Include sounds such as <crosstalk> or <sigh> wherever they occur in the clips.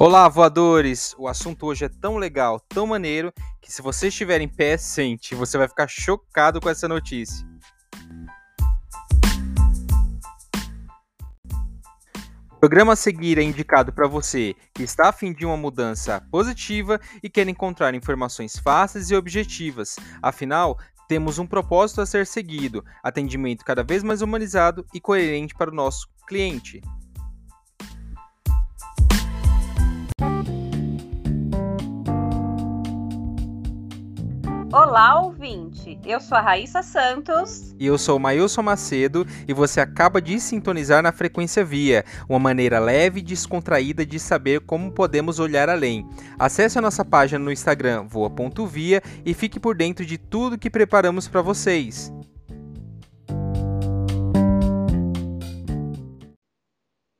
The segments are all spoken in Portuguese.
Olá, voadores! O assunto hoje é tão legal, tão maneiro, que se você estiver em pé, sente, você vai ficar chocado com essa notícia. O programa a seguir é indicado para você que está a fim de uma mudança positiva e quer encontrar informações fáceis e objetivas. Afinal, temos um propósito a ser seguido: atendimento cada vez mais humanizado e coerente para o nosso cliente. Olá, ouvinte! Eu sou a Raíssa Santos. E eu sou o Mailson Macedo e você acaba de sintonizar na Frequência Via, uma maneira leve e descontraída de saber como podemos olhar além. Acesse a nossa página no Instagram voa.via e fique por dentro de tudo que preparamos para vocês.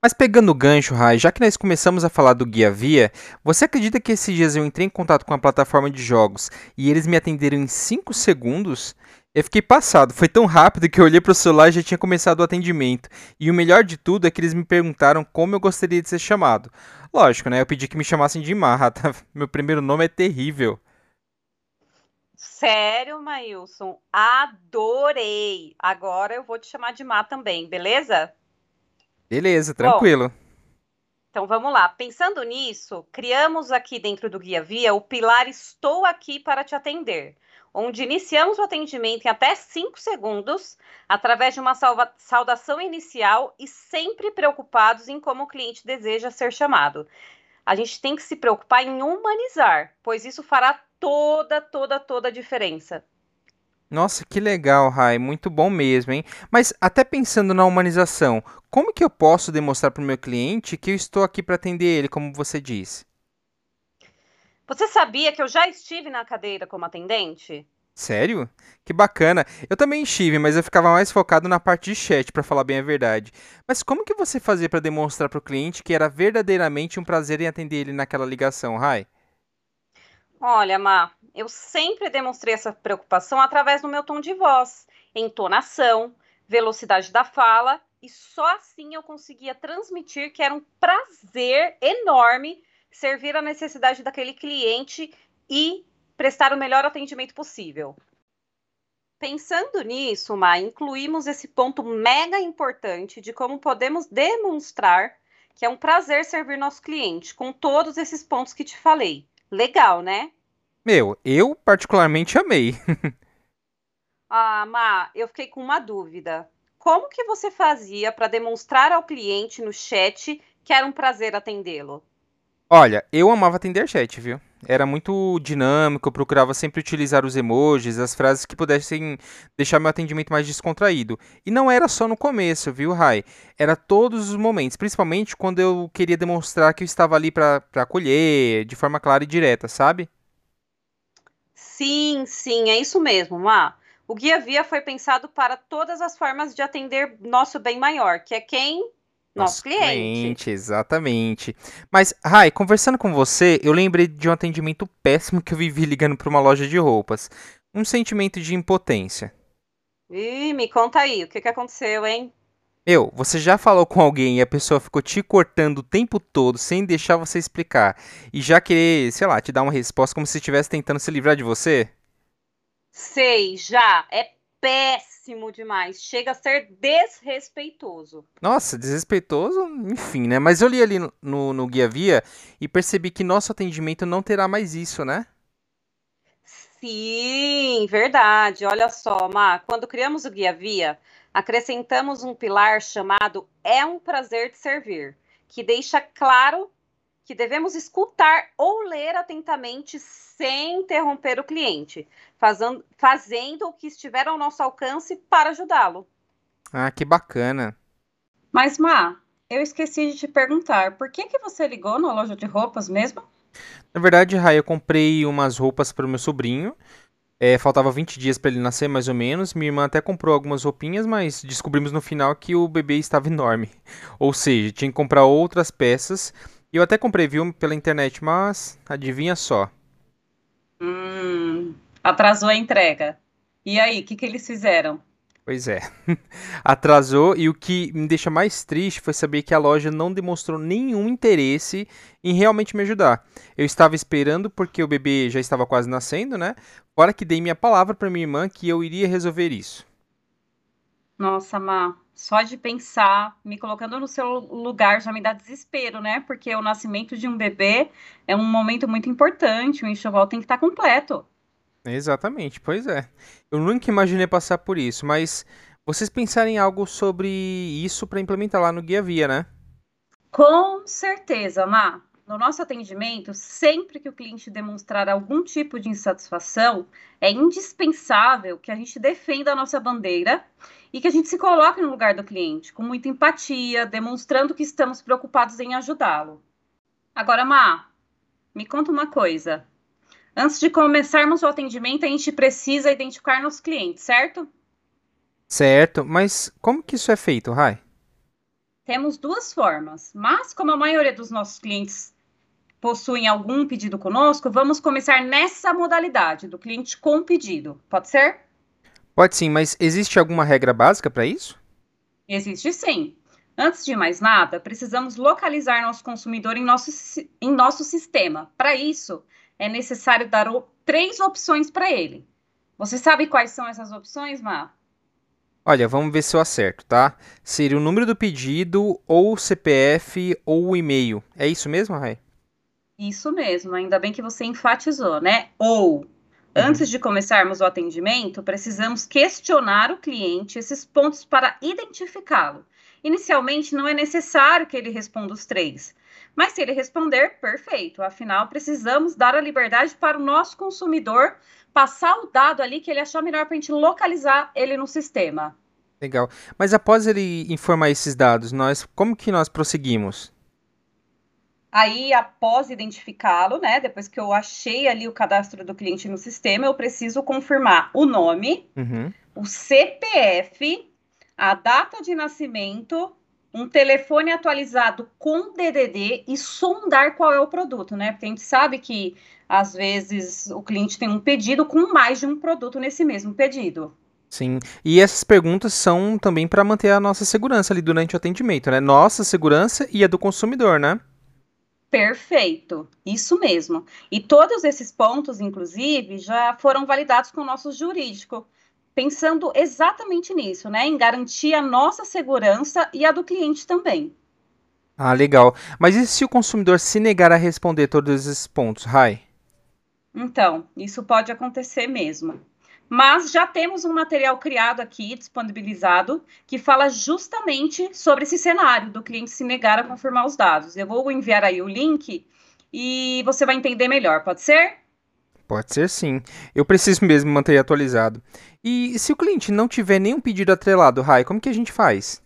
Mas pegando o gancho, Rai, já que nós começamos a falar do Guia Via, você acredita que esses dias eu entrei em contato com a plataforma de jogos e eles me atenderam em 5 segundos? Eu fiquei passado, foi tão rápido que eu olhei para o celular e já tinha começado o atendimento. E o melhor de tudo é que eles me perguntaram como eu gostaria de ser chamado. Lógico, né? Eu pedi que me chamassem de Marra, <laughs> tá? Meu primeiro nome é terrível. Sério, Mailson? Adorei! Agora eu vou te chamar de Má também, beleza? Beleza, tranquilo. Bom, então vamos lá. Pensando nisso, criamos aqui dentro do Guia Via o pilar Estou aqui para te atender, onde iniciamos o atendimento em até 5 segundos, através de uma saudação inicial e sempre preocupados em como o cliente deseja ser chamado. A gente tem que se preocupar em humanizar, pois isso fará toda, toda, toda a diferença. Nossa, que legal, Rai, muito bom mesmo, hein? Mas até pensando na humanização, como que eu posso demonstrar para o meu cliente que eu estou aqui para atender ele, como você disse? Você sabia que eu já estive na cadeira como atendente? Sério? Que bacana. Eu também estive, mas eu ficava mais focado na parte de chat, para falar bem a verdade. Mas como que você fazia para demonstrar para o cliente que era verdadeiramente um prazer em atender ele naquela ligação, Rai? Olha, Má, eu sempre demonstrei essa preocupação através do meu tom de voz, entonação, velocidade da fala, e só assim eu conseguia transmitir que era um prazer enorme servir a necessidade daquele cliente e prestar o melhor atendimento possível. Pensando nisso, Má, incluímos esse ponto mega importante de como podemos demonstrar que é um prazer servir nosso cliente, com todos esses pontos que te falei. Legal, né? Meu, eu particularmente amei. <laughs> ah, Má, eu fiquei com uma dúvida. Como que você fazia para demonstrar ao cliente no chat que era um prazer atendê-lo? Olha, eu amava atender chat, viu? Era muito dinâmico, eu procurava sempre utilizar os emojis, as frases que pudessem deixar meu atendimento mais descontraído. E não era só no começo, viu, Rai? Era todos os momentos, principalmente quando eu queria demonstrar que eu estava ali para acolher, de forma clara e direta, sabe? Sim, sim, é isso mesmo, Má. O Guia Via foi pensado para todas as formas de atender nosso bem maior, que é quem? Nosso, cliente. cliente. Exatamente. Mas, Rai, conversando com você, eu lembrei de um atendimento péssimo que eu vivi ligando para uma loja de roupas. Um sentimento de impotência. Ih, me conta aí, o que, que aconteceu, hein? Meu, você já falou com alguém e a pessoa ficou te cortando o tempo todo sem deixar você explicar e já querer, sei lá, te dar uma resposta como se estivesse tentando se livrar de você? Sei, já. É péssimo demais. Chega a ser desrespeitoso. Nossa, desrespeitoso, enfim, né? Mas eu li ali no, no Guia Via e percebi que nosso atendimento não terá mais isso, né? Sim, verdade. Olha só, Má, quando criamos o Guia Via, acrescentamos um pilar chamado É um Prazer de Servir, que deixa claro que devemos escutar ou ler atentamente sem interromper o cliente, fazendo, fazendo o que estiver ao nosso alcance para ajudá-lo. Ah, que bacana. Mas, Má, eu esqueci de te perguntar, por que, que você ligou na loja de roupas mesmo? Na verdade, Rai, eu comprei umas roupas para o meu sobrinho é, faltava 20 dias para ele nascer, mais ou menos. Minha irmã até comprou algumas roupinhas, mas descobrimos no final que o bebê estava enorme. <laughs> Ou seja, tinha que comprar outras peças. E eu até comprei, viu, pela internet, mas adivinha só. Hum, atrasou a entrega. E aí, o que, que eles fizeram? Pois é. <laughs> Atrasou e o que me deixa mais triste foi saber que a loja não demonstrou nenhum interesse em realmente me ajudar. Eu estava esperando porque o bebê já estava quase nascendo, né? Fora que dei minha palavra para minha irmã que eu iria resolver isso. Nossa, Má, só de pensar, me colocando no seu lugar já me dá desespero, né? Porque o nascimento de um bebê é um momento muito importante, o enxoval tem que estar completo. Exatamente, pois é. Eu nunca imaginei passar por isso, mas vocês pensarem em algo sobre isso para implementar lá no Guia Via, né? Com certeza, Má. No nosso atendimento, sempre que o cliente demonstrar algum tipo de insatisfação, é indispensável que a gente defenda a nossa bandeira e que a gente se coloque no lugar do cliente, com muita empatia, demonstrando que estamos preocupados em ajudá-lo. Agora, Má, me conta uma coisa. Antes de começarmos o atendimento, a gente precisa identificar nossos clientes, certo? Certo, mas como que isso é feito, Rai? Temos duas formas, mas como a maioria dos nossos clientes possuem algum pedido conosco, vamos começar nessa modalidade do cliente com pedido. Pode ser? Pode sim, mas existe alguma regra básica para isso? Existe sim. Antes de mais nada, precisamos localizar nosso consumidor em nosso, em nosso sistema. Para isso, é necessário dar três opções para ele. Você sabe quais são essas opções, Má? Olha, vamos ver se eu acerto, tá? Seria o número do pedido, ou o CPF, ou o e-mail. É isso mesmo, Rai? Isso mesmo, ainda bem que você enfatizou, né? Ou, uhum. antes de começarmos o atendimento, precisamos questionar o cliente esses pontos para identificá-lo. Inicialmente, não é necessário que ele responda os três, mas se ele responder, perfeito. Afinal, precisamos dar a liberdade para o nosso consumidor passar o dado ali que ele achar melhor para a gente localizar ele no sistema. Legal. Mas após ele informar esses dados, nós como que nós prosseguimos? Aí, após identificá-lo, né? Depois que eu achei ali o cadastro do cliente no sistema, eu preciso confirmar o nome, uhum. o CPF, a data de nascimento um telefone atualizado com DDD e sondar qual é o produto, né? Porque a gente sabe que às vezes o cliente tem um pedido com mais de um produto nesse mesmo pedido. Sim, e essas perguntas são também para manter a nossa segurança ali durante o atendimento, né? Nossa segurança e a do consumidor, né? Perfeito, isso mesmo. E todos esses pontos, inclusive, já foram validados com o nosso jurídico pensando exatamente nisso, né? Em garantir a nossa segurança e a do cliente também. Ah, legal. Mas e se o consumidor se negar a responder todos esses pontos, Rai? Então, isso pode acontecer mesmo. Mas já temos um material criado aqui, disponibilizado, que fala justamente sobre esse cenário do cliente se negar a confirmar os dados. Eu vou enviar aí o link e você vai entender melhor, pode ser? Pode ser sim. Eu preciso mesmo manter atualizado. E se o cliente não tiver nenhum pedido atrelado, Rai, como que a gente faz?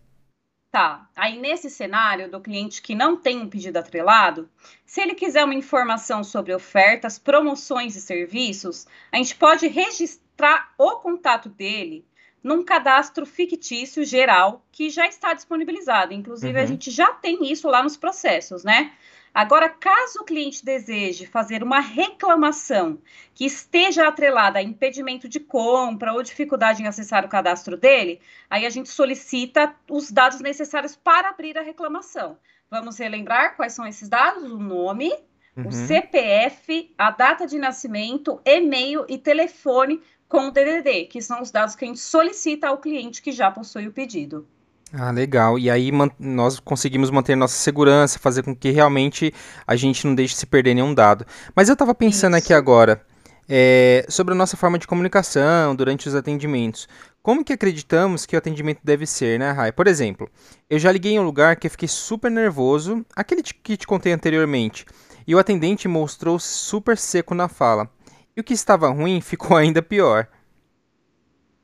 Tá. Aí nesse cenário do cliente que não tem um pedido atrelado, se ele quiser uma informação sobre ofertas, promoções e serviços, a gente pode registrar o contato dele num cadastro fictício geral que já está disponibilizado. Inclusive, uhum. a gente já tem isso lá nos processos, né? Agora, caso o cliente deseje fazer uma reclamação que esteja atrelada a impedimento de compra ou dificuldade em acessar o cadastro dele, aí a gente solicita os dados necessários para abrir a reclamação. Vamos relembrar quais são esses dados? O nome, uhum. o CPF, a data de nascimento, e-mail e telefone com o DDD, que são os dados que a gente solicita ao cliente que já possui o pedido. Ah, legal. E aí nós conseguimos manter nossa segurança, fazer com que realmente a gente não deixe se perder nenhum dado. Mas eu estava pensando Isso. aqui agora é, sobre a nossa forma de comunicação durante os atendimentos. Como que acreditamos que o atendimento deve ser, né, Rai? Por exemplo, eu já liguei em um lugar que eu fiquei super nervoso, aquele que te contei anteriormente, e o atendente mostrou super seco na fala. E o que estava ruim <laughs> ficou ainda pior.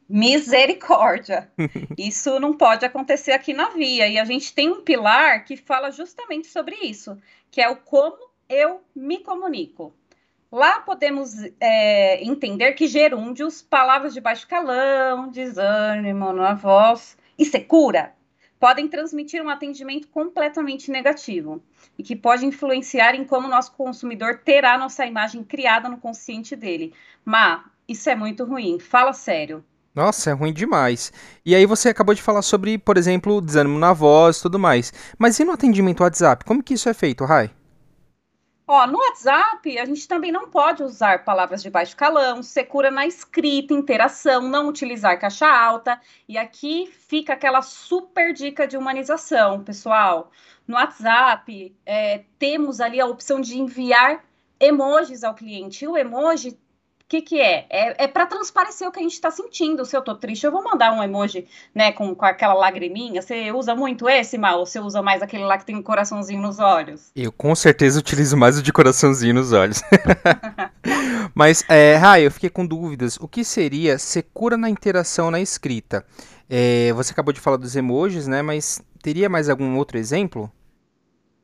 Misericórdia! <laughs> Isso não pode acontecer aqui na Via. E a gente tem um pilar que fala justamente sobre isso, que é o como eu me comunico. Lá podemos é, entender que gerúndios, palavras de baixo calão, desânimo na voz e secura, podem transmitir um atendimento completamente negativo e que pode influenciar em como nosso consumidor terá nossa imagem criada no consciente dele. Mas isso é muito ruim. Fala sério. Nossa, é ruim demais. E aí você acabou de falar sobre, por exemplo, desânimo na voz e tudo mais. Mas e no atendimento WhatsApp? Como que isso é feito, Rai? Ó, no WhatsApp, a gente também não pode usar palavras de baixo calão, secura na escrita, interação, não utilizar caixa alta. E aqui fica aquela super dica de humanização, pessoal. No WhatsApp, é, temos ali a opção de enviar emojis ao cliente. E o emoji que, que é? É, é para transparecer o que a gente está sentindo. Se eu tô triste, eu vou mandar um emoji, né, com, com aquela lagriminha. Você usa muito esse, Mal? Ou você usa mais aquele lá que tem um coraçãozinho nos olhos? Eu com certeza utilizo mais o de coraçãozinho nos olhos. <laughs> Mas, é, Rai, eu fiquei com dúvidas. O que seria secura na interação na escrita? É, você acabou de falar dos emojis, né? Mas teria mais algum outro exemplo?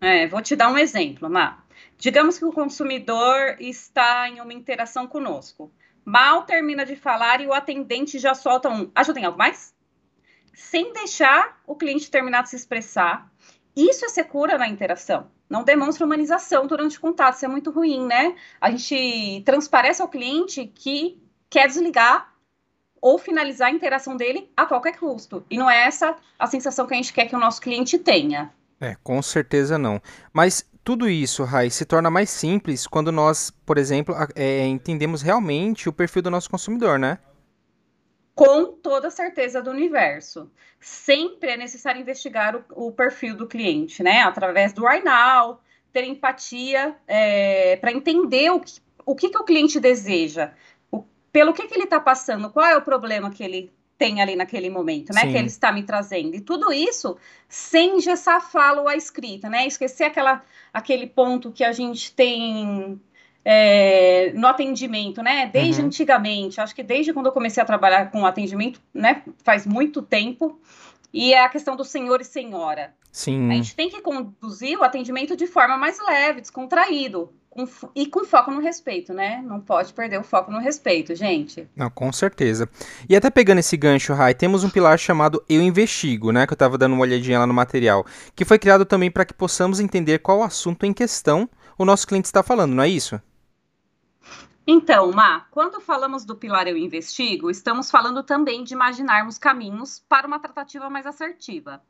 É, vou te dar um exemplo, Má. Digamos que o consumidor está em uma interação conosco. Mal termina de falar e o atendente já solta um ajuda em algo mais? Sem deixar o cliente terminar de se expressar. Isso é secura na interação. Não demonstra humanização durante o contato. Isso é muito ruim, né? A gente transparece ao cliente que quer desligar ou finalizar a interação dele a qualquer custo. E não é essa a sensação que a gente quer que o nosso cliente tenha. É, com certeza não. Mas tudo isso, Rai, se torna mais simples quando nós, por exemplo, é, entendemos realmente o perfil do nosso consumidor, né? Com toda certeza do universo. Sempre é necessário investigar o, o perfil do cliente, né? Através do Right ter empatia é, para entender o que, o que, que o cliente deseja, o, pelo que, que ele está passando, qual é o problema que ele tem ali naquele momento, né? Sim. Que ele está me trazendo. E tudo isso sem engessar a fala ou a escrita, né? Esquecer aquela, aquele ponto que a gente tem é, no atendimento, né? Desde uhum. antigamente, acho que desde quando eu comecei a trabalhar com atendimento, né? Faz muito tempo. E é a questão do senhor e senhora. Sim. A gente tem que conduzir o atendimento de forma mais leve, descontraído com, e com foco no respeito, né? Não pode perder o foco no respeito, gente. Não, com certeza. E até pegando esse gancho, Rai, temos um pilar chamado Eu Investigo, né? Que eu tava dando uma olhadinha lá no material. Que foi criado também para que possamos entender qual assunto em questão o nosso cliente está falando, não é isso? Então, Má, quando falamos do pilar Eu Investigo, estamos falando também de imaginarmos caminhos para uma tratativa mais assertiva.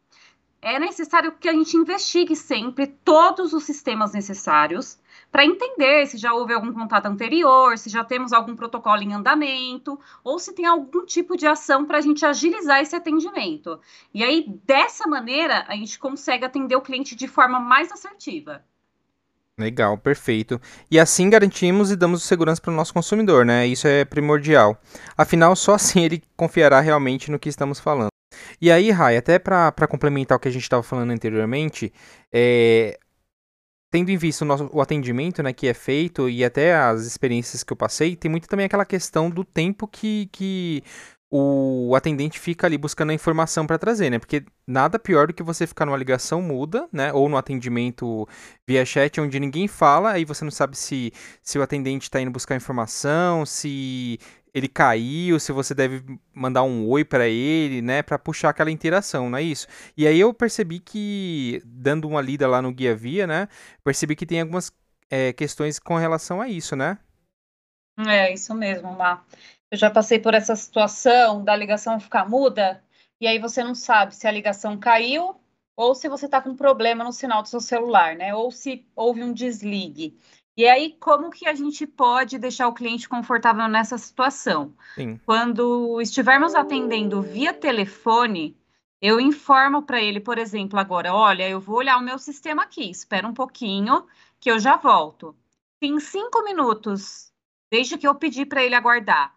É necessário que a gente investigue sempre todos os sistemas necessários para entender se já houve algum contato anterior, se já temos algum protocolo em andamento, ou se tem algum tipo de ação para a gente agilizar esse atendimento. E aí, dessa maneira, a gente consegue atender o cliente de forma mais assertiva. Legal, perfeito. E assim garantimos e damos segurança para o nosso consumidor, né? Isso é primordial. Afinal, só assim <laughs> ele confiará realmente no que estamos falando. E aí, Rai, até para complementar o que a gente estava falando anteriormente, é, tendo em vista o, nosso, o atendimento né, que é feito e até as experiências que eu passei, tem muito também aquela questão do tempo que, que o atendente fica ali buscando a informação para trazer, né? Porque nada pior do que você ficar numa ligação muda, né? Ou no atendimento via chat, onde ninguém fala, aí você não sabe se, se o atendente está indo buscar informação, se ele caiu, se você deve mandar um oi para ele, né, para puxar aquela interação, não é isso? E aí eu percebi que, dando uma lida lá no guia via, né, percebi que tem algumas é, questões com relação a isso, né? É, isso mesmo, Má. Eu já passei por essa situação da ligação ficar muda, e aí você não sabe se a ligação caiu ou se você está com problema no sinal do seu celular, né? Ou se houve um desligue. E aí, como que a gente pode deixar o cliente confortável nessa situação? Sim. Quando estivermos atendendo via telefone, eu informo para ele, por exemplo, agora, olha, eu vou olhar o meu sistema aqui, espera um pouquinho, que eu já volto. Se em cinco minutos, desde que eu pedi para ele aguardar,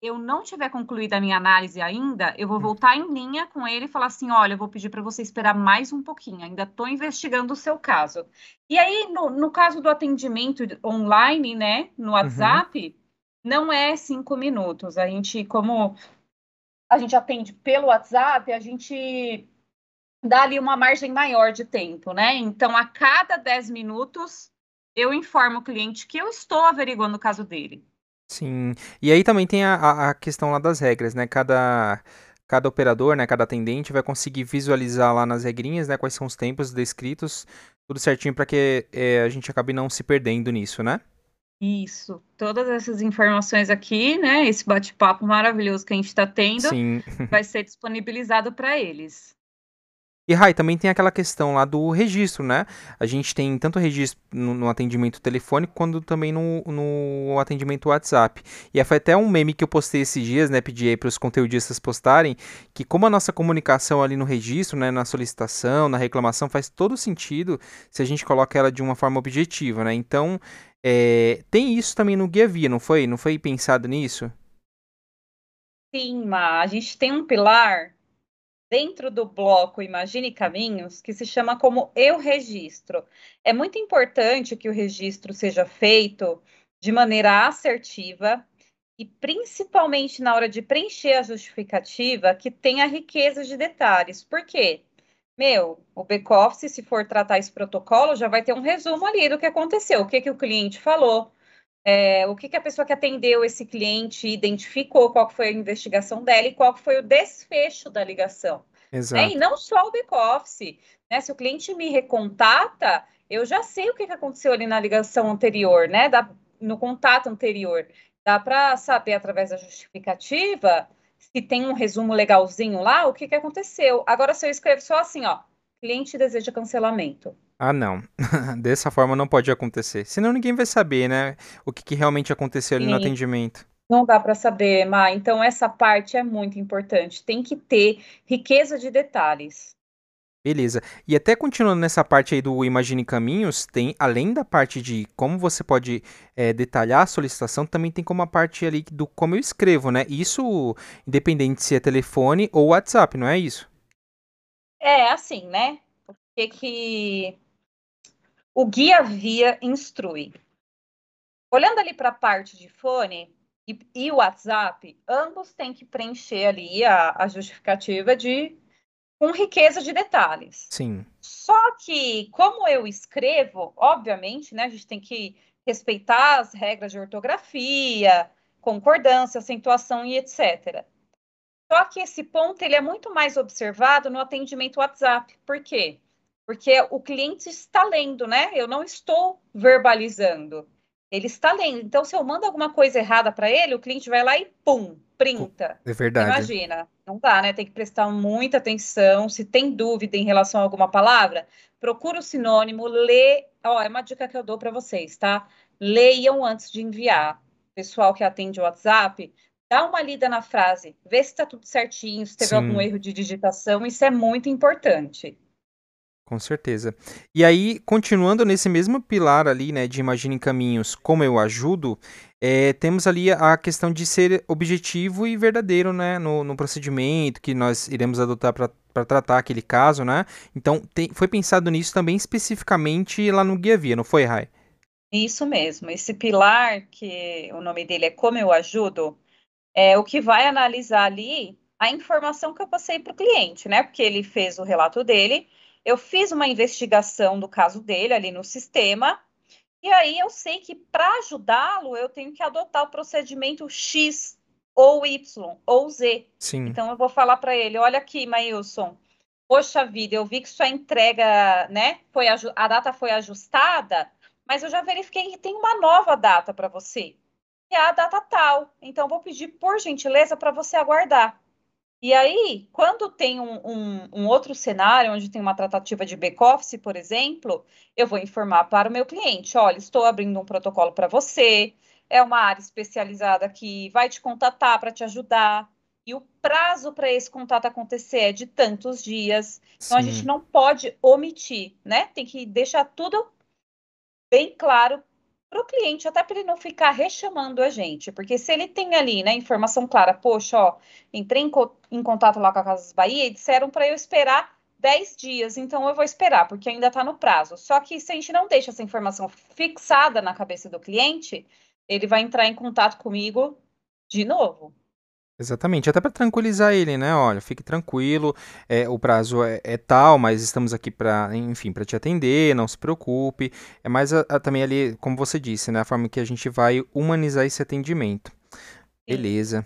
eu não tiver concluído a minha análise ainda, eu vou hum. voltar em linha com ele e falar assim: olha, eu vou pedir para você esperar mais um pouquinho, ainda estou investigando o seu caso. E aí, no, no, caso do atendimento online, né, no uhum. WhatsApp, uhum. não é cinco minutos. A gente, como a gente atende pelo WhatsApp, a gente dá ali uma margem maior de tempo, né? Então, a cada dez minutos, eu informo o cliente que eu estou averiguando o caso dele. Sim. E aí também tem a, a questão lá das regras, né? Cada, cada operador, né? Cada atendente vai conseguir visualizar lá nas regrinhas, né? Quais são os tempos descritos, tudo certinho para que é, a gente acabe não se perdendo nisso, né? Isso, todas essas informações aqui, né? Esse bate-papo maravilhoso que a gente está tendo, Sim. vai <laughs> ser disponibilizado para eles. E Rai, também tem aquela questão lá do registro, né? A gente tem tanto registro no, no atendimento telefônico quanto também no, no atendimento WhatsApp. E foi até um meme que eu postei esses dias, né? Pedi aí para os conteudistas postarem, que como a nossa comunicação ali no registro, né? Na solicitação, na reclamação, faz todo sentido se a gente coloca ela de uma forma objetiva, né? Então, é, tem isso também no Guia Via, não foi? Não foi pensado nisso? Sim, Ma, a gente tem um pilar dentro do bloco Imagine Caminhos, que se chama como Eu Registro. É muito importante que o registro seja feito de maneira assertiva e principalmente na hora de preencher a justificativa, que tenha riqueza de detalhes. Por quê? Meu, o back-office, se for tratar esse protocolo, já vai ter um resumo ali do que aconteceu, o que, que o cliente falou, é, o que, que a pessoa que atendeu esse cliente identificou, qual foi a investigação dela e qual foi o desfecho da ligação. Exato. Né? E não só o back-office. Né? Se o cliente me recontata, eu já sei o que, que aconteceu ali na ligação anterior, né? Da, no contato anterior. Dá para saber através da justificativa se tem um resumo legalzinho lá, o que, que aconteceu. Agora, se eu escrevo só assim, ó, cliente deseja cancelamento. Ah, não. <laughs> Dessa forma não pode acontecer. Senão ninguém vai saber, né? O que, que realmente aconteceu ali no Sim. atendimento. Não dá para saber, Ma. Então, essa parte é muito importante. Tem que ter riqueza de detalhes. Beleza. E até continuando nessa parte aí do Imagine Caminhos, tem, além da parte de como você pode é, detalhar a solicitação, também tem como a parte ali do como eu escrevo, né? Isso independente se é telefone ou WhatsApp, não é isso? É assim, né? O que que o guia via instrui. Olhando ali para a parte de fone e, e WhatsApp, ambos têm que preencher ali a, a justificativa de com riqueza de detalhes. Sim. Só que, como eu escrevo, obviamente, né, a gente tem que respeitar as regras de ortografia, concordância, acentuação e etc. Só que esse ponto ele é muito mais observado no atendimento WhatsApp. Por quê? Porque o cliente está lendo, né? Eu não estou verbalizando. Ele está lendo. Então, se eu mando alguma coisa errada para ele, o cliente vai lá e pum, printa. É verdade. Imagina, não dá, né? Tem que prestar muita atenção. Se tem dúvida em relação a alguma palavra, procura o sinônimo, lê. Ó, é uma dica que eu dou para vocês, tá? Leiam antes de enviar. Pessoal que atende o WhatsApp, dá uma lida na frase, vê se está tudo certinho, se teve Sim. algum erro de digitação, isso é muito importante. Com certeza. E aí, continuando nesse mesmo pilar ali, né, de Imagine Caminhos, como eu ajudo, é, temos ali a questão de ser objetivo e verdadeiro, né, no, no procedimento que nós iremos adotar para tratar aquele caso, né? Então, tem, foi pensado nisso também especificamente lá no Guia Via, não foi, Rai? Isso mesmo. Esse pilar, que o nome dele é Como Eu Ajudo, é o que vai analisar ali a informação que eu passei para o cliente, né? Porque ele fez o relato dele, eu fiz uma investigação do caso dele ali no sistema, e aí eu sei que para ajudá-lo eu tenho que adotar o procedimento X ou Y ou Z. Sim. Então eu vou falar para ele: olha aqui, Maílson. Poxa vida, eu vi que sua entrega, né? Foi a data foi ajustada, mas eu já verifiquei que tem uma nova data para você. E é a data tal. Então, eu vou pedir, por gentileza, para você aguardar. E aí, quando tem um, um, um, outro cenário, onde tem uma tratativa de back-office, por exemplo, eu vou informar para o meu cliente: olha, estou abrindo um protocolo para você, é uma área especializada que vai te contatar para te ajudar. E o prazo para esse contato acontecer é de tantos dias. Então, Sim. a gente não pode omitir, né? Tem que deixar tudo bem claro para o cliente, até para ele não ficar rechamando a gente, porque se ele tem ali, né, informação clara, poxa, ó, entrei em, co em contato lá com a Casas Bahia e disseram para eu esperar 10 dias, então eu vou esperar, porque ainda está no prazo. Só que se a gente não deixa essa informação fixada na cabeça do cliente, ele vai entrar em contato comigo de novo. Exatamente, até para tranquilizar ele, né? Olha, fique tranquilo, é, o prazo é, é tal, mas estamos aqui para, enfim, para te atender, não se preocupe. É mais a, a, também ali, como você disse, né? A forma que a gente vai humanizar esse atendimento. Beleza.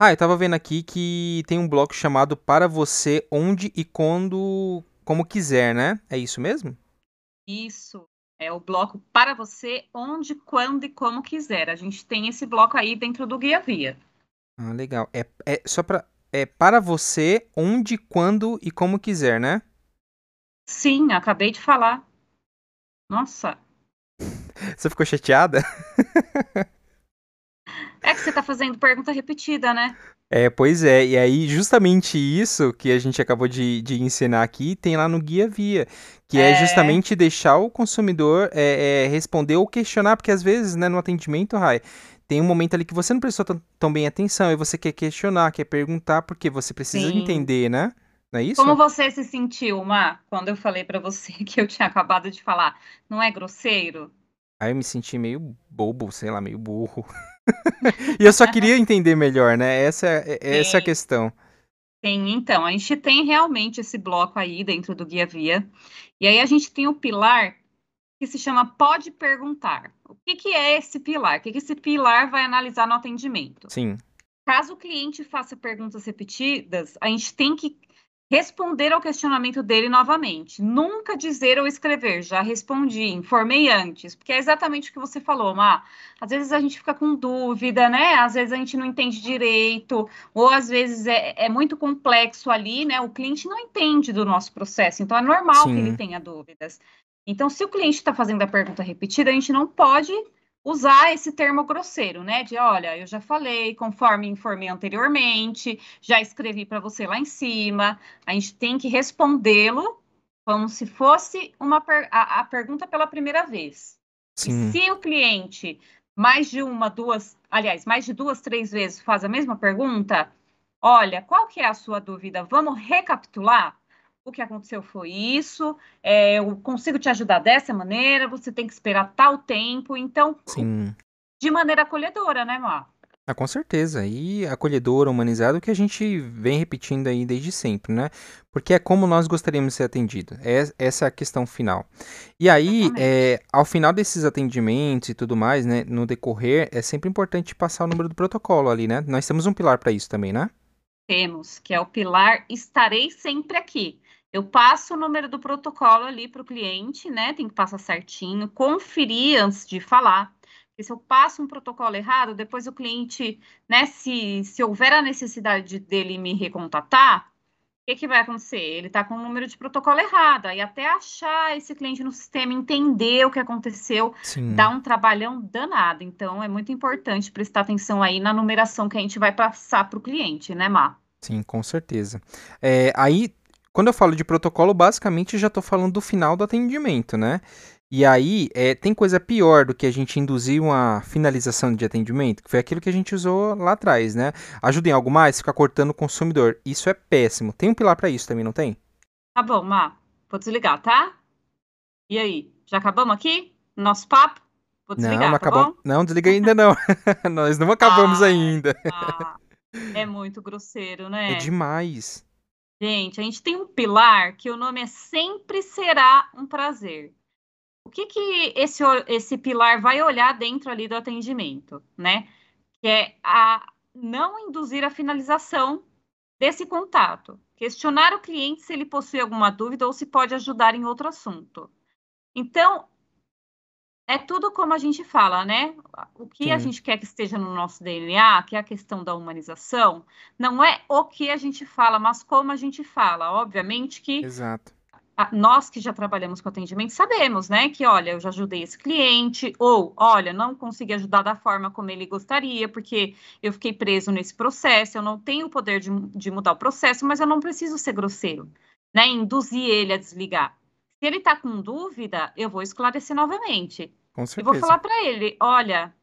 Ah, eu tava vendo aqui que tem um bloco chamado Para Você, Onde e Quando, Como Quiser, né? É isso mesmo? Isso. É o bloco para você, onde, quando e como quiser. A gente tem esse bloco aí dentro do Guia Via. Ah, legal. É, é só para é para você, onde, quando e como quiser, né? Sim, acabei de falar. Nossa. <laughs> Você ficou chateada? É que você tá fazendo pergunta repetida, né? É, pois é. E aí, justamente isso que a gente acabou de, de ensinar aqui, tem lá no Guia Via. Que é, é justamente deixar o consumidor é, é, responder ou questionar, porque às vezes, né, no atendimento, Rai, tem um momento ali que você não prestou tão bem atenção e você quer questionar, quer perguntar, porque você precisa Sim. entender, né? Não é isso? Como você se sentiu, Má, quando eu falei para você <laughs> que eu tinha acabado de falar? Não é grosseiro? Aí eu me senti meio bobo, sei lá, meio burro. E eu só queria entender melhor, né? Essa é, é essa é a questão. Sim, então, a gente tem realmente esse bloco aí dentro do Guia Via. E aí a gente tem o pilar que se chama Pode Perguntar. O que, que é esse pilar? O que, que esse pilar vai analisar no atendimento? Sim. Caso o cliente faça perguntas repetidas, a gente tem que responder ao questionamento dele novamente. Nunca dizer ou escrever, já respondi, informei antes, porque é exatamente o que você falou, Má. Às vezes a gente fica com dúvida, né? Às vezes a gente não entende direito, ou às vezes é, é muito complexo ali, né? O cliente não entende do nosso processo, então é normal Sim. que ele tenha dúvidas. Então, se o cliente está fazendo a pergunta repetida, a gente não pode usar esse termo grosseiro, né? De olha, eu já falei, conforme informei anteriormente, já escrevi para você lá em cima. A gente tem que respondê-lo como se fosse uma per a, a, pergunta pela primeira vez. Sim. Se o cliente mais de uma, duas, aliás, mais de duas, três vezes faz a mesma pergunta, olha, qual que é a sua dúvida? Vamos recapitular? O que aconteceu foi isso, é, eu consigo te ajudar dessa maneira, você tem que esperar tal tempo, então, Sim. de maneira acolhedora, né, Má? Ah, com certeza. E acolhedora, humanizado, que a gente vem repetindo aí desde sempre, né? Porque é como nós gostaríamos de ser atendido. É, essa é a questão final. E aí, é, ao final desses atendimentos e tudo mais, né? No decorrer, é sempre importante passar o número do protocolo ali, né? Nós temos um pilar para isso também, né? Temos, que é o pilar Estarei Sempre Aqui. Eu passo o número do protocolo ali para o cliente, né? Tem que passar certinho, conferir antes de falar. Porque se eu passo um protocolo errado, depois o cliente, né? Se, se houver a necessidade dele me recontatar, o que, que vai acontecer? Ele está com o número de protocolo errado. Aí até achar esse cliente no sistema, entender o que aconteceu, Sim. dá um trabalhão danado. Então, é muito importante prestar atenção aí na numeração que a gente vai passar para o cliente, né, Má? Sim, com certeza. É, aí quando eu falo de protocolo, basicamente já estou falando do final do atendimento, né? E aí, é, tem coisa pior do que a gente induzir uma finalização de atendimento, que foi aquilo que a gente usou lá atrás, né? Ajuda em algo mais, ficar cortando o consumidor. Isso é péssimo. Tem um pilar para isso também, não tem? Tá bom, Má. Vou desligar, tá? E aí, já acabamos aqui? Nosso papo? Vou desligar, não, não tá acabamos. Não, desliga ainda não. <laughs> Nós não acabamos ah, ainda. Ah, é muito grosseiro, né? É demais. Gente, a gente tem um pilar que o nome é Sempre Será um Prazer. O que, que esse, esse pilar vai olhar dentro ali do atendimento, né? Que é a não induzir a finalização desse contato. Questionar o cliente se ele possui alguma dúvida ou se pode ajudar em outro assunto. Então, é tudo como a gente fala, né? O que Sim. a gente quer que esteja no nosso DNA, que é a questão da humanização, não é o que a gente fala, mas como a gente fala. Obviamente que Exato. Nós que já trabalhamos com atendimento sabemos, né? Que olha, eu já ajudei esse cliente, ou olha, não consegui ajudar da forma como ele gostaria, porque eu fiquei preso nesse processo, eu não tenho o poder de, de mudar o processo, mas eu não preciso ser grosseiro, né? Induzir ele a desligar. Se ele está com dúvida, eu vou esclarecer novamente. Com certeza. Eu vou falar para ele, olha,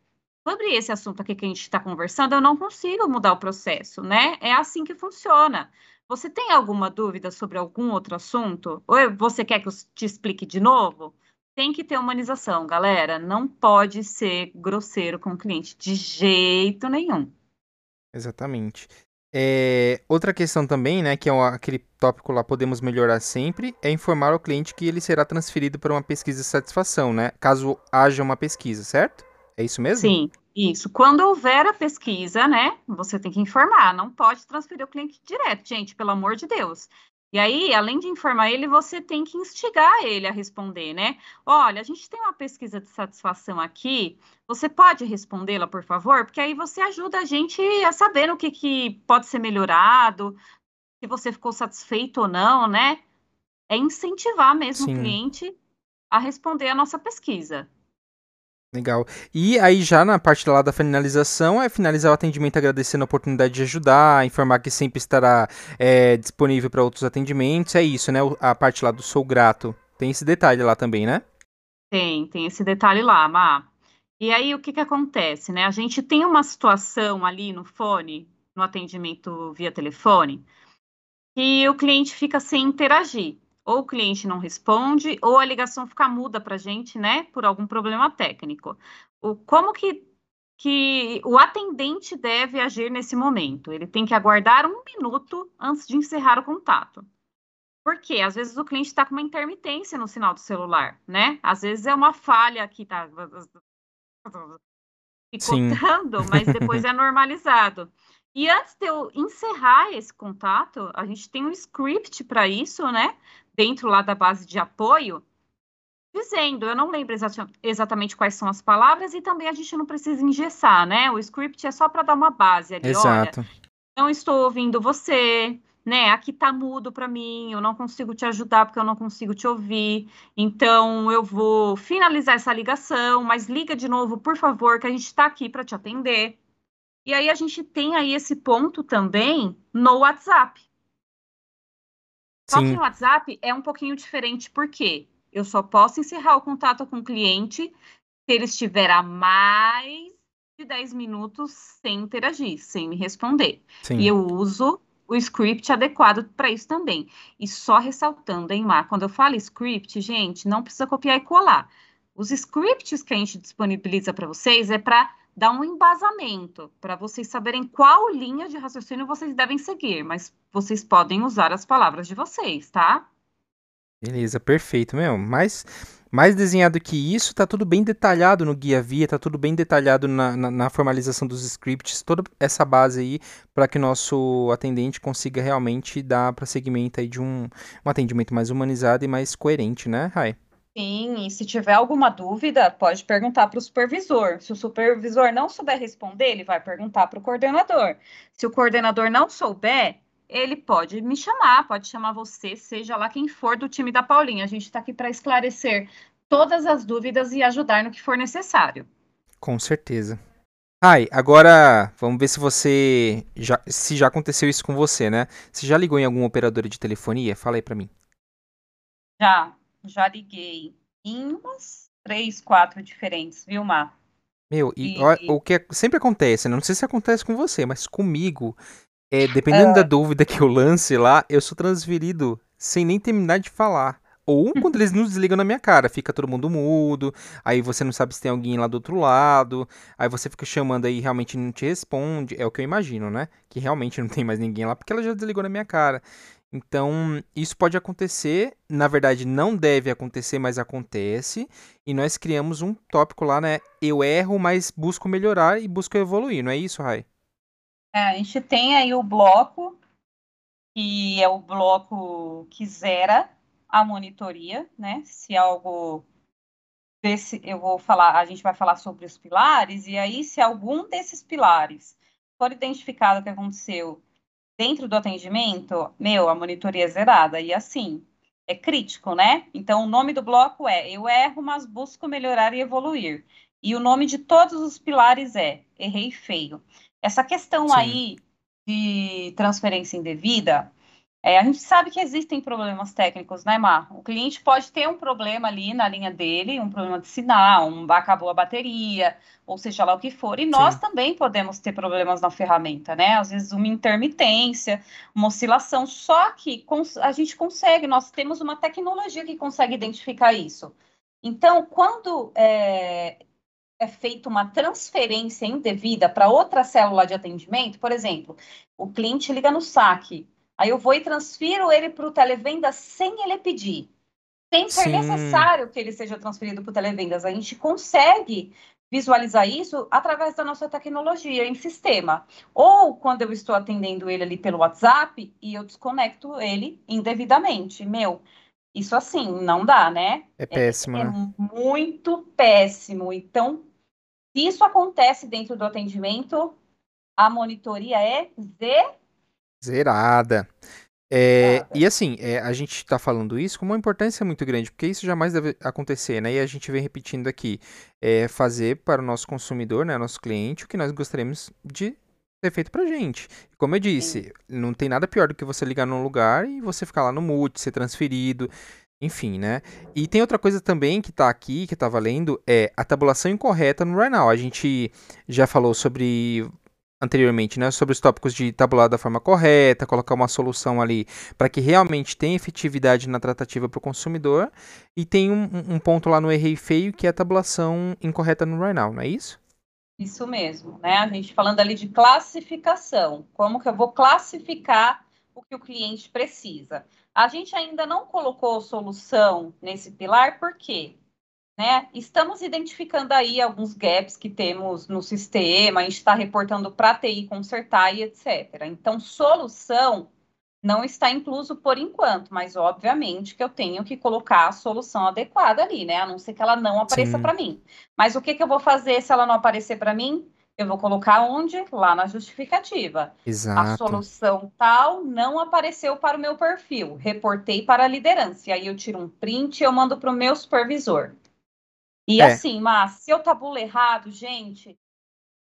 sobre esse assunto aqui que a gente está conversando, eu não consigo mudar o processo, né? É assim que funciona. Você tem alguma dúvida sobre algum outro assunto? Ou você quer que eu te explique de novo? Tem que ter humanização, galera. Não pode ser grosseiro com o cliente, de jeito nenhum. Exatamente. É, outra questão também, né, que é aquele tópico lá, podemos melhorar sempre, é informar ao cliente que ele será transferido para uma pesquisa de satisfação, né, caso haja uma pesquisa, certo? É isso mesmo? Sim, isso. Quando houver a pesquisa, né, você tem que informar, não pode transferir o cliente direto, gente, pelo amor de Deus. E aí, além de informar ele, você tem que instigar ele a responder, né? Olha, a gente tem uma pesquisa de satisfação aqui, você pode respondê-la, por favor? Porque aí você ajuda a gente a saber o que, que pode ser melhorado, se você ficou satisfeito ou não, né? É incentivar mesmo Sim. o cliente a responder a nossa pesquisa. Legal. E aí, já na parte lá da finalização, é finalizar o atendimento agradecendo a oportunidade de ajudar, informar que sempre estará é, disponível para outros atendimentos. É isso, né? A parte lá do sou grato. Tem esse detalhe lá também, né? Tem, tem esse detalhe lá, Má. E aí, o que, que acontece, né? A gente tem uma situação ali no fone, no atendimento via telefone, que o cliente fica sem interagir ou o cliente não responde, ou a ligação fica muda para a gente, né, por algum problema técnico. O, como que, que o atendente deve agir nesse momento? Ele tem que aguardar um minuto antes de encerrar o contato. Porque às vezes o cliente está com uma intermitência no sinal do celular, né? Às vezes é uma falha que está picotando, mas depois é normalizado. E antes de eu encerrar esse contato, a gente tem um script para isso, né? Dentro lá da base de apoio, dizendo, eu não lembro exatamente quais são as palavras e também a gente não precisa engessar, né? O script é só para dar uma base ali, Exato. olha, não estou ouvindo você, né? Aqui tá mudo para mim, eu não consigo te ajudar porque eu não consigo te ouvir. Então eu vou finalizar essa ligação, mas liga de novo, por favor, que a gente está aqui para te atender. E aí a gente tem aí esse ponto também no WhatsApp. Só que no WhatsApp é um pouquinho diferente, porque eu só posso encerrar o contato com o cliente se ele estiver a mais de 10 minutos sem interagir, sem me responder. Sim. E eu uso o script adequado para isso também. E só ressaltando, hein, Mar, quando eu falo script, gente, não precisa copiar e colar. Os scripts que a gente disponibiliza para vocês é para dar um embasamento para vocês saberem qual linha de raciocínio vocês devem seguir, mas vocês podem usar as palavras de vocês, tá? Beleza, perfeito, meu. Mais, mais desenhado que isso, tá tudo bem detalhado no guia via, tá tudo bem detalhado na, na, na formalização dos scripts, toda essa base aí para que nosso atendente consiga realmente dar prosseguimento aí de um, um atendimento mais humanizado e mais coerente, né, Rai? Sim, e se tiver alguma dúvida, pode perguntar para o supervisor. Se o supervisor não souber responder, ele vai perguntar para o coordenador. Se o coordenador não souber, ele pode me chamar, pode chamar você, seja lá quem for do time da Paulinha. A gente está aqui para esclarecer todas as dúvidas e ajudar no que for necessário. Com certeza. Ai, agora vamos ver se você já se já aconteceu isso com você, né? Você já ligou em alguma operadora de telefonia? Fala aí para mim. Já, já liguei em umas três, quatro diferentes, viu, Mar? Meu, e, e... o que sempre acontece, né? não sei se acontece com você, mas comigo, é, dependendo da dúvida que eu lance lá, eu sou transferido sem nem terminar de falar. Ou <laughs> quando eles nos desligam na minha cara, fica todo mundo mudo, aí você não sabe se tem alguém lá do outro lado, aí você fica chamando aí e realmente não te responde. É o que eu imagino, né? Que realmente não tem mais ninguém lá, porque ela já desligou na minha cara. Então, isso pode acontecer, na verdade não deve acontecer, mas acontece. E nós criamos um tópico lá, né? Eu erro, mas busco melhorar e busco evoluir, não é isso, Rai? É, a gente tem aí o bloco, que é o bloco que zera a monitoria, né? Se algo desse, eu vou falar, a gente vai falar sobre os pilares, e aí se algum desses pilares for identificado que aconteceu dentro do atendimento, meu, a monitoria é zerada. E assim, é crítico, né? Então, o nome do bloco é Eu erro, mas busco melhorar e evoluir. E o nome de todos os pilares é Errei feio. Essa questão Sim. aí de transferência indevida, é, a gente sabe que existem problemas técnicos, né, Mar? O cliente pode ter um problema ali na linha dele, um problema de sinal, um, acabou a bateria, ou seja lá o que for, e nós Sim. também podemos ter problemas na ferramenta, né? Às vezes uma intermitência, uma oscilação, só que a gente consegue, nós temos uma tecnologia que consegue identificar isso. Então, quando é, é feita uma transferência indevida para outra célula de atendimento, por exemplo, o cliente liga no saque, Aí eu vou e transfiro ele para o televenda sem ele pedir. Sem ser Sim. necessário que ele seja transferido para o televendas. A gente consegue visualizar isso através da nossa tecnologia em sistema. Ou quando eu estou atendendo ele ali pelo WhatsApp e eu desconecto ele indevidamente. Meu, isso assim, não dá, né? É péssimo, é, né? É muito péssimo. Então, se isso acontece dentro do atendimento, a monitoria é zerada. É, e assim, é, a gente está falando isso com uma importância muito grande, porque isso jamais deve acontecer, né? E a gente vem repetindo aqui, é, fazer para o nosso consumidor, né, nosso cliente, o que nós gostaríamos de ter feito para gente. Como eu disse, Sim. não tem nada pior do que você ligar num lugar e você ficar lá no mute, ser transferido, enfim, né? E tem outra coisa também que está aqui, que está valendo, é a tabulação incorreta no RiNow. A gente já falou sobre anteriormente, né, sobre os tópicos de tabular da forma correta, colocar uma solução ali para que realmente tenha efetividade na tratativa para o consumidor. E tem um, um, ponto lá no errei feio que é a tabulação incorreta no RiNow, não é isso? Isso mesmo, né? A gente falando ali de classificação, como que eu vou classificar o que o cliente precisa. A gente ainda não colocou solução nesse pilar, por quê? Né? Estamos identificando aí alguns gaps que temos no sistema, a gente está reportando para a TI consertar e etc. Então, solução não está incluso por enquanto, mas obviamente que eu tenho que colocar a solução adequada ali, né? A não ser que ela não apareça para mim. Mas o que, que eu vou fazer se ela não aparecer para mim? Eu vou colocar onde? Lá na justificativa. Exato. A solução tal não apareceu para o meu perfil. Reportei para a liderança. E aí eu tiro um print e eu mando para o meu supervisor. E é. assim, mas se eu tabulo errado, gente,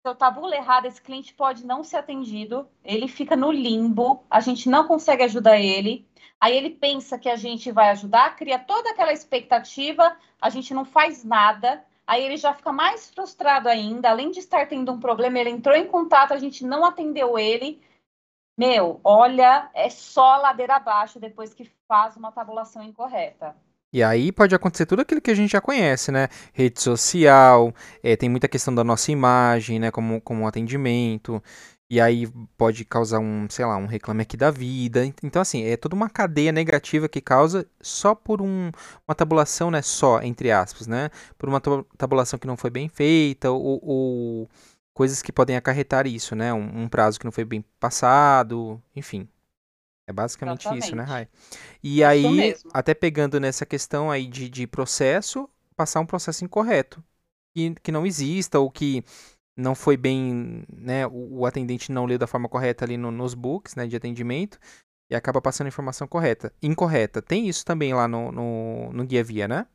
se eu tabulo errado, esse cliente pode não ser atendido, ele fica no limbo, a gente não consegue ajudar ele. Aí ele pensa que a gente vai ajudar, cria toda aquela expectativa, a gente não faz nada. Aí ele já fica mais frustrado ainda, além de estar tendo um problema, ele entrou em contato, a gente não atendeu ele. Meu, olha, é só ladeira abaixo depois que faz uma tabulação incorreta. E aí pode acontecer tudo aquilo que a gente já conhece, né? Rede social, é, tem muita questão da nossa imagem, né? Como, como atendimento. E aí pode causar um, sei lá, um reclame aqui da vida. Então, assim, é toda uma cadeia negativa que causa só por um, uma tabulação, né? Só, entre aspas, né? Por uma tabulação que não foi bem feita ou, ou coisas que podem acarretar isso, né? Um, um prazo que não foi bem passado, enfim. É basicamente Exatamente. isso, né, Rai? E isso aí, até pegando nessa questão aí de, de processo, passar um processo incorreto. Que, que não exista, ou que não foi bem, né, o, o atendente não leu da forma correta ali no, nos books, né, de atendimento, e acaba passando a informação correta, incorreta. Tem isso também lá no, no, no Guia Via, né?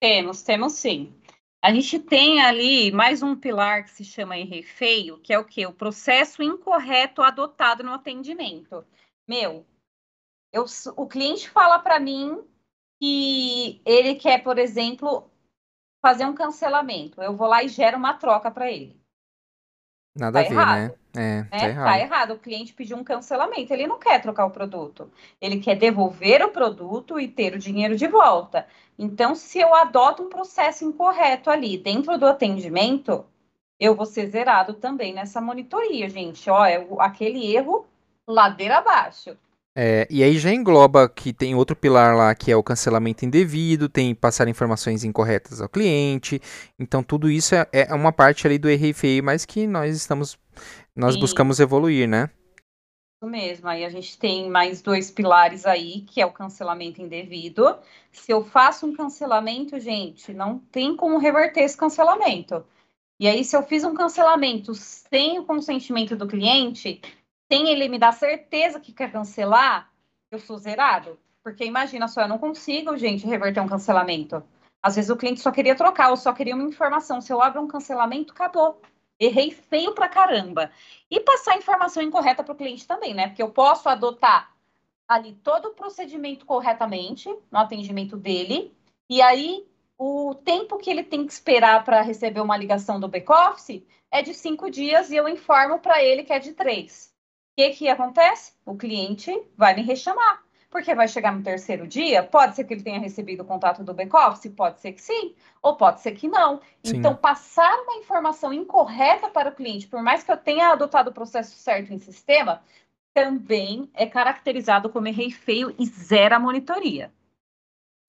Temos, temos sim. A gente tem ali mais um pilar que se chama erro feio, que é o que? O processo incorreto adotado no atendimento. Meu, eu, o cliente fala para mim que ele quer, por exemplo, fazer um cancelamento. Eu vou lá e gero uma troca para ele. Nada tá a ver, errado. né? É, tá, é, errado. tá errado. O cliente pediu um cancelamento. Ele não quer trocar o produto. Ele quer devolver o produto e ter o dinheiro de volta. Então, se eu adoto um processo incorreto ali dentro do atendimento, eu vou ser zerado também nessa monitoria, gente. Ó, é aquele erro ladeira abaixo. É, e aí já engloba que tem outro pilar lá que é o cancelamento indevido, tem passar informações incorretas ao cliente. Então tudo isso é, é uma parte ali do feio, mas que nós estamos nós Sim. buscamos evoluir, né? Isso mesmo. Aí a gente tem mais dois pilares aí, que é o cancelamento indevido. Se eu faço um cancelamento, gente, não tem como reverter esse cancelamento. E aí, se eu fiz um cancelamento sem o consentimento do cliente, sem ele me dar certeza que quer cancelar, eu sou zerado. Porque imagina só, eu não consigo, gente, reverter um cancelamento. Às vezes o cliente só queria trocar ou só queria uma informação. Se eu abro um cancelamento, acabou. Errei feio pra caramba. E passar informação incorreta para o cliente também, né? Porque eu posso adotar ali todo o procedimento corretamente no atendimento dele. E aí, o tempo que ele tem que esperar para receber uma ligação do back-office é de cinco dias e eu informo para ele que é de três que, que acontece? O cliente vai me rechamar. Porque vai chegar no terceiro dia, pode ser que ele tenha recebido o contato do back-office, pode ser que sim, ou pode ser que não. Sim. Então, passar uma informação incorreta para o cliente, por mais que eu tenha adotado o processo certo em sistema, também é caracterizado como errei feio e zero a monitoria.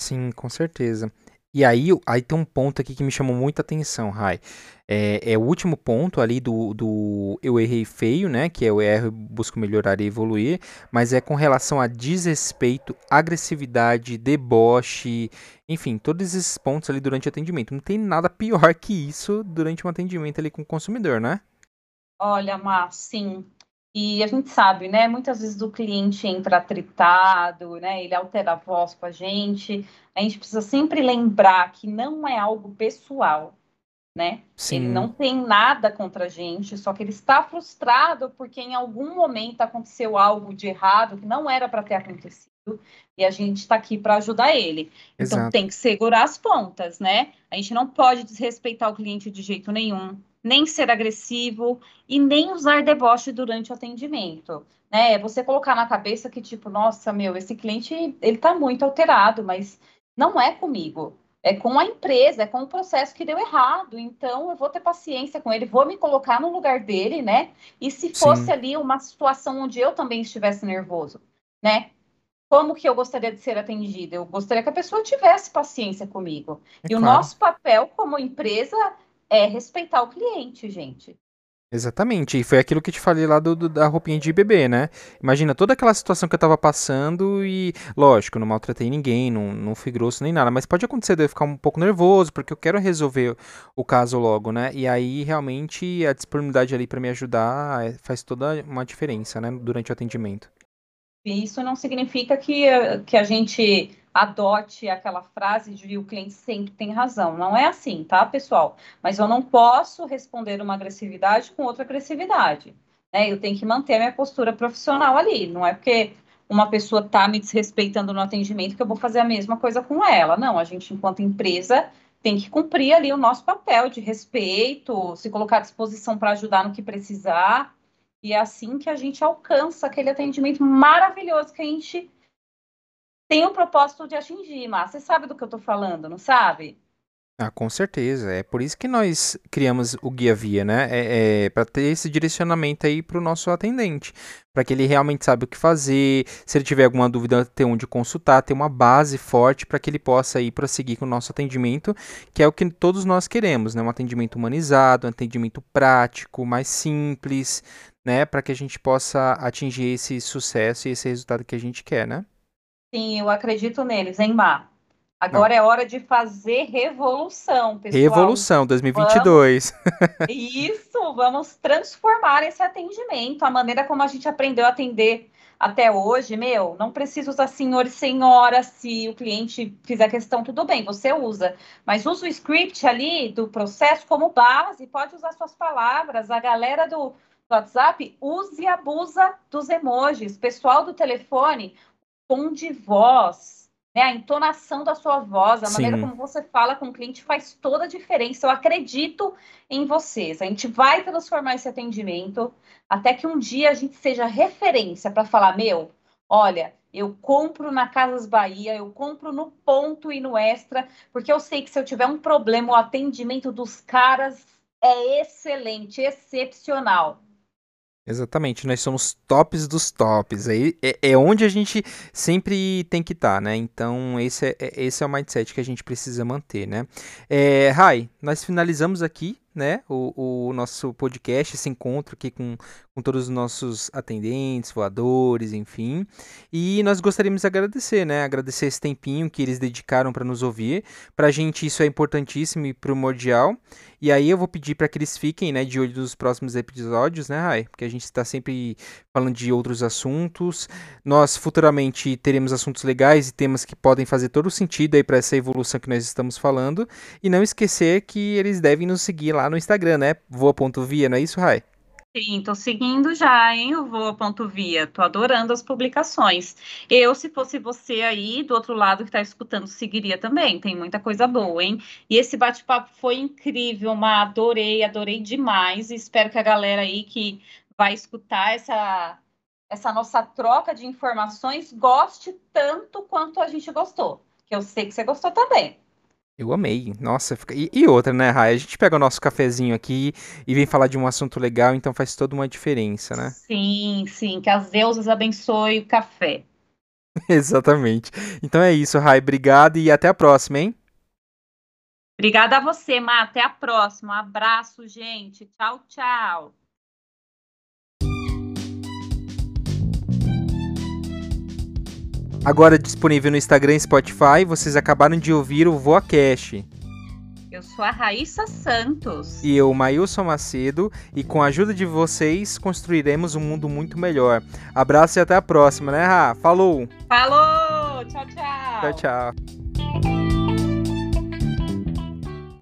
Sim, com certeza. E aí, aí tem um ponto aqui que me chamou muita atenção, Rai. É, é, o último ponto ali do, do eu errei feio, né? Que é o erro, busco melhorar e evoluir, mas é com relação a desrespeito, agressividade, deboche, enfim, todos esses pontos ali durante o atendimento. Não tem nada pior que isso durante um atendimento ali com o consumidor, né? Olha, Mar, sim. E a gente sabe, né? Muitas vezes o cliente entra tritado, né? Ele altera a voz com a gente. A gente precisa sempre lembrar que não é algo pessoal né? Sim. Ele não tem nada contra a gente, só que ele está frustrado porque em algum momento aconteceu algo de errado que não era para ter acontecido e a gente está aqui para ajudar ele. Então, Exato. Então tem que segurar as pontas, né? A gente não pode desrespeitar o cliente de jeito nenhum, nem ser agressivo e nem usar deboche durante o atendimento. Né? É você colocar na cabeça que, tipo, nossa, meu, esse cliente ele está muito alterado, mas não é comigo é com a empresa, é com o processo que deu errado. Então, eu vou ter paciência com ele, vou me colocar no lugar dele, né? E se fosse Sim. ali uma situação onde eu também estivesse nervoso, né? Como que eu gostaria de ser atendida? Eu gostaria que a pessoa tivesse paciência comigo. É e claro. o nosso papel como empresa é respeitar o cliente, gente. Exatamente, e foi aquilo que te falei lá do, do, da roupinha de bebê, né? Imagina toda aquela situação que eu tava passando e, lógico, não maltratei ninguém, não, não fui grosso nem nada, mas pode acontecer de eu ficar um pouco nervoso, porque eu quero resolver o caso logo, né? E aí, realmente, a disponibilidade ali para me ajudar é, faz toda uma diferença, né? Durante o atendimento. Isso não significa que, que a gente adote aquela frase de o cliente sempre tem razão. Não é assim, tá, pessoal? Mas eu não posso responder uma agressividade com outra agressividade. Né? Eu tenho que manter a minha postura profissional ali. Não é porque uma pessoa está me desrespeitando no atendimento que eu vou fazer a mesma coisa com ela. Não, a gente, enquanto empresa, tem que cumprir ali o nosso papel de respeito, se colocar à disposição para ajudar no que precisar. E é assim que a gente alcança aquele atendimento maravilhoso que a gente tem o propósito de atingir, mas você sabe do que eu estou falando, não sabe? Ah, com certeza. É por isso que nós criamos o Guia Via, né? É, é para ter esse direcionamento aí para o nosso atendente, para que ele realmente saiba o que fazer. Se ele tiver alguma dúvida, ter onde consultar, ter uma base forte para que ele possa ir prosseguir com o nosso atendimento, que é o que todos nós queremos, né? Um atendimento humanizado, um atendimento prático, mais simples, né? Para que a gente possa atingir esse sucesso e esse resultado que a gente quer, né? Sim, eu acredito neles, hein, Mar? Agora Não. é hora de fazer revolução, pessoal. Revolução 2022. Vamos... Isso, vamos transformar esse atendimento, a maneira como a gente aprendeu a atender até hoje, meu, não precisa usar senhor e senhora se o cliente fizer questão, tudo bem, você usa, mas usa o script ali do processo como base, pode usar suas palavras, a galera do, do WhatsApp use e abusa dos emojis, pessoal do telefone, tom de voz, né? A entonação da sua voz, a Sim. maneira como você fala com o cliente faz toda a diferença. Eu acredito em vocês. A gente vai transformar esse atendimento até que um dia a gente seja referência para falar, meu, olha, eu compro na Casas Bahia, eu compro no ponto e no extra, porque eu sei que se eu tiver um problema, o atendimento dos caras é excelente, excepcional. Exatamente, nós somos tops dos tops. É, é, é onde a gente sempre tem que estar, tá, né? Então, esse é, é, esse é o mindset que a gente precisa manter, né? É, Rai, nós finalizamos aqui né, o, o, nosso podcast, esse encontro aqui com, com todos os nossos atendentes, voadores, enfim. E nós gostaríamos de agradecer, né, agradecer esse tempinho que eles dedicaram para nos ouvir. Para a gente isso é importantíssimo e primordial. E aí eu vou pedir para que eles fiquem, né, de olho nos próximos episódios, né, Rai? Porque a gente está sempre falando de outros assuntos. Nós futuramente teremos assuntos legais e temas que podem fazer todo o sentido aí para essa evolução que nós estamos falando. E não esquecer que eles devem nos seguir lá no Instagram, né? Voa.via, não é isso, Rai? Sim, tô seguindo já, hein, o Voa.via. Tô adorando as publicações. Eu, se fosse você aí, do outro lado que tá escutando, seguiria também. Tem muita coisa boa, hein? E esse bate-papo foi incrível, uma adorei, adorei demais. Espero que a galera aí que vai escutar essa, essa nossa troca de informações goste tanto quanto a gente gostou. Que eu sei que você gostou também. Eu amei. Nossa, fica... e, e, outra, né, Rai? A gente pega o nosso cafezinho aqui e vem falar de um assunto legal, então faz toda uma diferença, né? Sim, sim. Que as deusas abençoem o café. <laughs> Exatamente. Então é isso, Rai. Obrigado e até a próxima, hein? Obrigada a você, Má. Até a próxima. Um abraço, gente. Tchau, tchau. Agora disponível no Instagram e Spotify, vocês acabaram de ouvir o VoaCast. Eu sou a Raíssa Santos. E eu, Mailson Macedo, e com a ajuda de vocês construiremos um mundo muito melhor. Abraço e até a próxima, né, Ra? Falou! Falou! Tchau, tchau! Tchau, tchau.